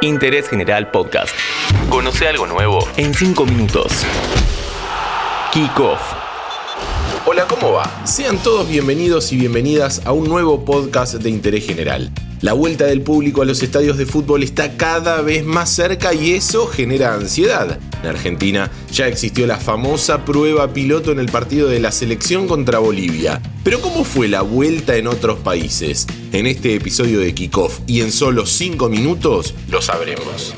Interés General Podcast. Conoce algo nuevo en 5 minutos. Kickoff. Hola, ¿cómo va? Sean todos bienvenidos y bienvenidas a un nuevo podcast de Interés General. La vuelta del público a los estadios de fútbol está cada vez más cerca y eso genera ansiedad. En Argentina ya existió la famosa prueba piloto en el partido de la selección contra Bolivia. Pero ¿cómo fue la vuelta en otros países? En este episodio de Kickoff y en solo 5 minutos lo sabremos.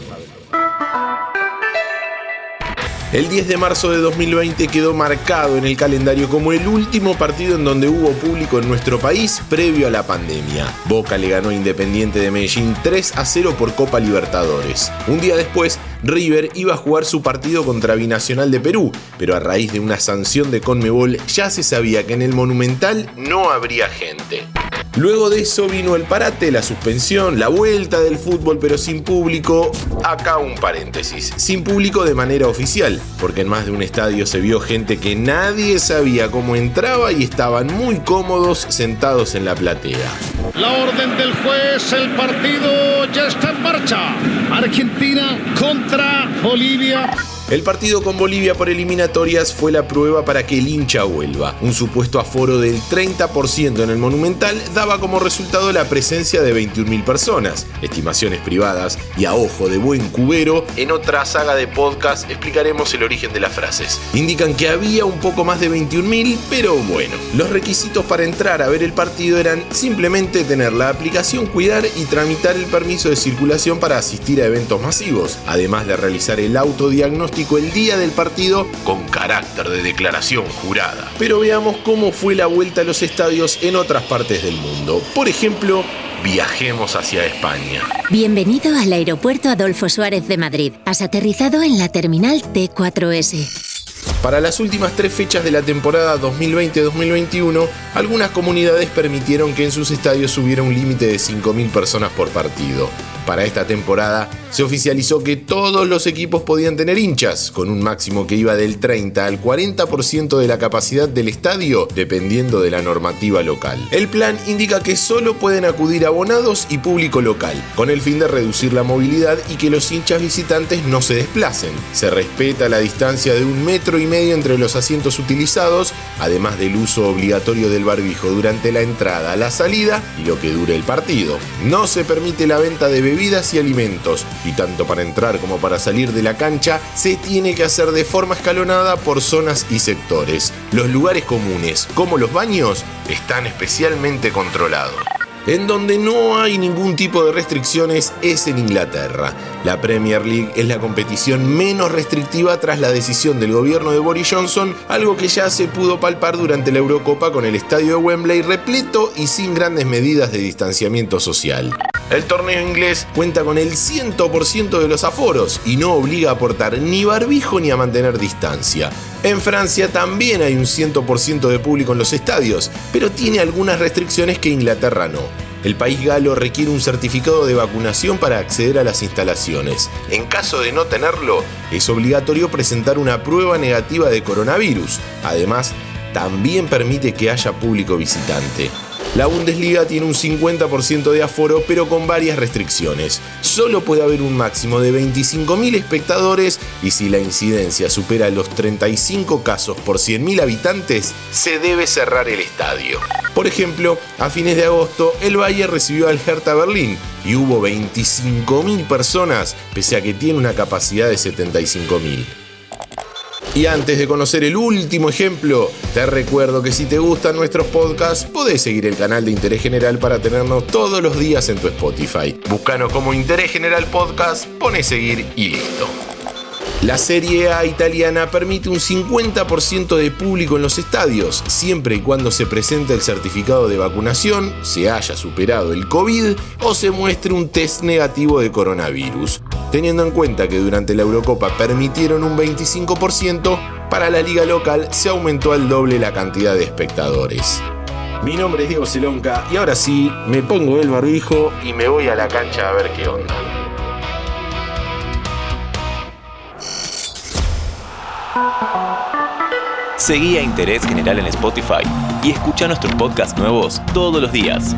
El 10 de marzo de 2020 quedó marcado en el calendario como el último partido en donde hubo público en nuestro país previo a la pandemia. Boca le ganó Independiente de Medellín 3 a 0 por Copa Libertadores. Un día después, River iba a jugar su partido contra Binacional de Perú, pero a raíz de una sanción de Conmebol ya se sabía que en el Monumental no habría gente. Luego de eso vino el parate, la suspensión, la vuelta del fútbol pero sin público. Acá un paréntesis, sin público de manera oficial, porque en más de un estadio se vio gente que nadie sabía cómo entraba y estaban muy cómodos sentados en la platea. La orden del juez, el partido ya está en marcha. Argentina contra Bolivia. El partido con Bolivia por eliminatorias fue la prueba para que el hincha vuelva. Un supuesto aforo del 30% en el Monumental daba como resultado la presencia de 21.000 personas. Estimaciones privadas y a ojo de buen cubero, en otra saga de podcast explicaremos el origen de las frases. Indican que había un poco más de 21.000, pero bueno. Los requisitos para entrar a ver el partido eran simplemente tener la aplicación Cuidar y tramitar el permiso de circulación para asistir a eventos masivos, además de realizar el autodiagnóstico el día del partido con carácter de declaración jurada. Pero veamos cómo fue la vuelta a los estadios en otras partes del mundo. Por ejemplo, viajemos hacia España. Bienvenido al aeropuerto Adolfo Suárez de Madrid. Has aterrizado en la terminal T4S. Para las últimas tres fechas de la temporada 2020-2021, algunas comunidades permitieron que en sus estadios hubiera un límite de 5.000 personas por partido. Para esta temporada se oficializó que todos los equipos podían tener hinchas, con un máximo que iba del 30 al 40% de la capacidad del estadio, dependiendo de la normativa local. El plan indica que solo pueden acudir abonados y público local, con el fin de reducir la movilidad y que los hinchas visitantes no se desplacen. Se respeta la distancia de un metro y medio entre los asientos utilizados, además del uso obligatorio del barbijo durante la entrada, la salida y lo que dure el partido. No se permite la venta de bebidas y alimentos, y tanto para entrar como para salir de la cancha se tiene que hacer de forma escalonada por zonas y sectores. Los lugares comunes, como los baños, están especialmente controlados. En donde no hay ningún tipo de restricciones es en Inglaterra. La Premier League es la competición menos restrictiva tras la decisión del gobierno de Boris Johnson, algo que ya se pudo palpar durante la Eurocopa con el estadio de Wembley repleto y sin grandes medidas de distanciamiento social. El torneo inglés cuenta con el 100% de los aforos y no obliga a aportar ni barbijo ni a mantener distancia. En Francia también hay un 100% de público en los estadios, pero tiene algunas restricciones que Inglaterra no. El país galo requiere un certificado de vacunación para acceder a las instalaciones. En caso de no tenerlo, es obligatorio presentar una prueba negativa de coronavirus. Además, también permite que haya público visitante. La Bundesliga tiene un 50% de aforo, pero con varias restricciones. Solo puede haber un máximo de 25.000 espectadores y si la incidencia supera los 35 casos por 100.000 habitantes, se debe cerrar el estadio. Por ejemplo, a fines de agosto, el Bayern recibió al Hertha Berlín y hubo 25.000 personas, pese a que tiene una capacidad de 75.000. Y antes de conocer el último ejemplo, te recuerdo que si te gustan nuestros podcasts, podés seguir el canal de Interés General para tenernos todos los días en tu Spotify. Búscanos como Interés General Podcast, pone seguir y listo. La Serie A italiana permite un 50% de público en los estadios, siempre y cuando se presente el certificado de vacunación, se haya superado el COVID o se muestre un test negativo de coronavirus. Teniendo en cuenta que durante la Eurocopa permitieron un 25%, para la liga local se aumentó al doble la cantidad de espectadores. Mi nombre es Diego Celonca y ahora sí, me pongo el barbijo y me voy a la cancha a ver qué onda. Seguí a Interés General en Spotify y escucha nuestros podcasts nuevos todos los días.